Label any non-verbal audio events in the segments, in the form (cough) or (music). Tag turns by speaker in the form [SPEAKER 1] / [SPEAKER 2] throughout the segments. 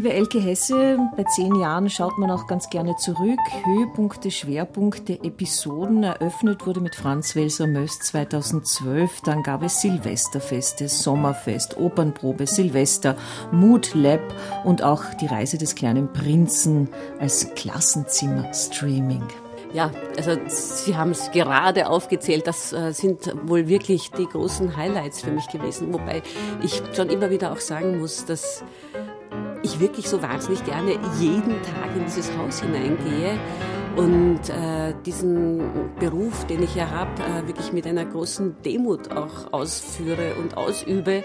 [SPEAKER 1] Liebe Elke Hesse, bei zehn Jahren schaut man auch ganz gerne zurück. Höhepunkte, Schwerpunkte, Episoden. Eröffnet wurde mit Franz Welser Möst 2012. Dann gab es Silvesterfeste, Sommerfest, Opernprobe, Silvester, Mood Lab und auch die Reise des kleinen Prinzen als Klassenzimmer-Streaming.
[SPEAKER 2] Ja, also Sie haben es gerade aufgezählt. Das äh, sind wohl wirklich die großen Highlights für mich gewesen. Wobei ich schon immer wieder auch sagen muss, dass ich wirklich so wahnsinnig gerne jeden Tag in dieses Haus hineingehe und äh, diesen Beruf, den ich ja habe, äh, wirklich mit einer großen Demut auch ausführe und ausübe,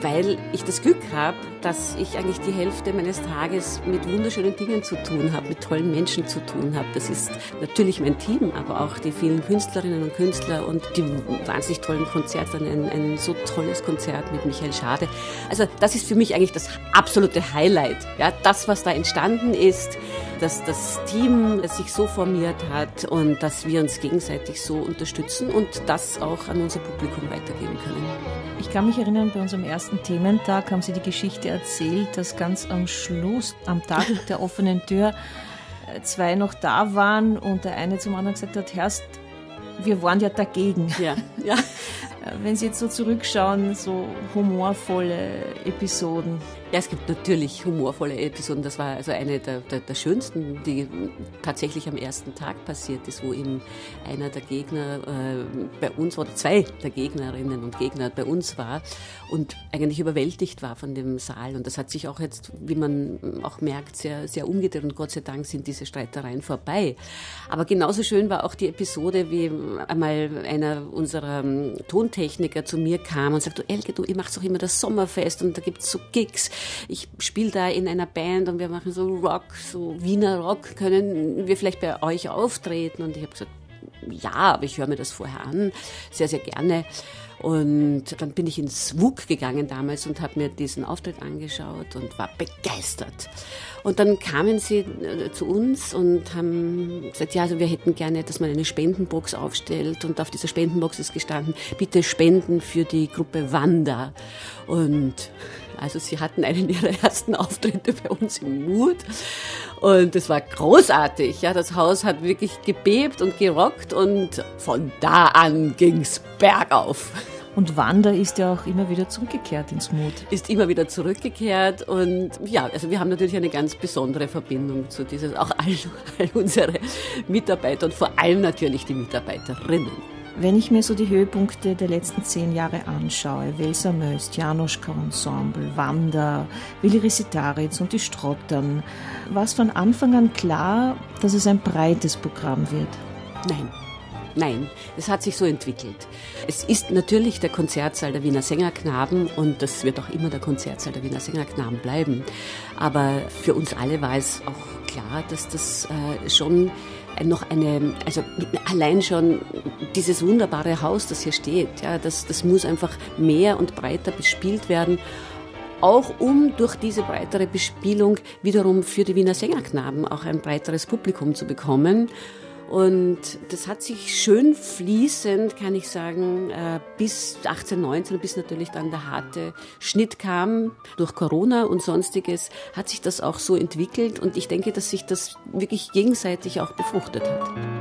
[SPEAKER 2] weil ich das Glück habe, dass ich eigentlich die Hälfte meines Tages mit wunderschönen Dingen zu tun habe, mit tollen Menschen zu tun habe. Das ist natürlich mein Team, aber auch die vielen Künstlerinnen und Künstler und die wahnsinnig tollen Konzerte. Ein, ein so tolles Konzert mit Michael Schade. Also das ist für mich eigentlich das absolute Highlight. Ja, das, was da entstanden ist, dass das Team sich so formiert hat und dass wir uns gegenseitig so unterstützen und das auch an unser Publikum weitergeben können.
[SPEAKER 1] Ich kann mich erinnern, bei unserem ersten Thementag haben Sie die Geschichte erzählt, dass ganz am Schluss, am Tag (laughs) der offenen Tür, äh, zwei noch da waren und der eine zum anderen gesagt hat, Herrst, wir waren ja dagegen.
[SPEAKER 2] Ja, ja. (laughs)
[SPEAKER 1] Äh, wenn Sie jetzt so zurückschauen, so humorvolle Episoden.
[SPEAKER 2] Ja, es gibt natürlich humorvolle Episoden. Das war also eine der, der, der, schönsten, die tatsächlich am ersten Tag passiert ist, wo eben einer der Gegner äh, bei uns oder zwei der Gegnerinnen und Gegner bei uns war und eigentlich überwältigt war von dem Saal. Und das hat sich auch jetzt, wie man auch merkt, sehr, sehr umgedreht und Gott sei Dank sind diese Streitereien vorbei. Aber genauso schön war auch die Episode, wie einmal einer unserer ähm, Tontechniker zu mir kam und sagte, du Elke, du, ihr macht doch immer das Sommerfest und da gibt's so Gigs ich spiele da in einer Band und wir machen so Rock, so Wiener Rock, können wir vielleicht bei euch auftreten? Und ich habe gesagt, ja, aber ich höre mir das vorher an, sehr, sehr gerne. Und dann bin ich ins WUK gegangen damals und habe mir diesen Auftritt angeschaut und war begeistert. Und dann kamen sie äh, zu uns und haben gesagt, ja, also wir hätten gerne, dass man eine Spendenbox aufstellt. Und auf dieser Spendenbox ist gestanden, bitte spenden für die Gruppe Wanda. Und also sie hatten einen ihrer ersten Auftritte bei uns im Mut und es war großartig. Ja, das Haus hat wirklich gebebt und gerockt und von da an ging's bergauf.
[SPEAKER 1] Und Wanda ist ja auch immer wieder zurückgekehrt ins Mut.
[SPEAKER 2] Ist immer wieder zurückgekehrt und ja, also wir haben natürlich eine ganz besondere Verbindung zu dieses, auch all, all unsere Mitarbeiter und vor allem natürlich die Mitarbeiterinnen.
[SPEAKER 1] Wenn ich mir so die Höhepunkte der letzten zehn Jahre anschaue, Welser Möst, Janoschka Ensemble, Wanda, Willi Risitaritz und die Strottern, war es von Anfang an klar, dass es ein breites Programm wird?
[SPEAKER 2] Nein. Nein, es hat sich so entwickelt. Es ist natürlich der Konzertsaal der Wiener Sängerknaben und das wird auch immer der Konzertsaal der Wiener Sängerknaben bleiben. Aber für uns alle war es auch klar, dass das äh, schon noch eine, also allein schon dieses wunderbare Haus, das hier steht, ja, das, das muss einfach mehr und breiter bespielt werden auch um durch diese breitere Bespielung wiederum für die Wiener Sängerknaben auch ein breiteres Publikum zu bekommen. Und das hat sich schön fließend, kann ich sagen, äh, bis 18, 19, bis natürlich dann der harte Schnitt kam durch Corona und sonstiges, hat sich das auch so entwickelt. Und ich denke, dass sich das wirklich gegenseitig auch befruchtet hat.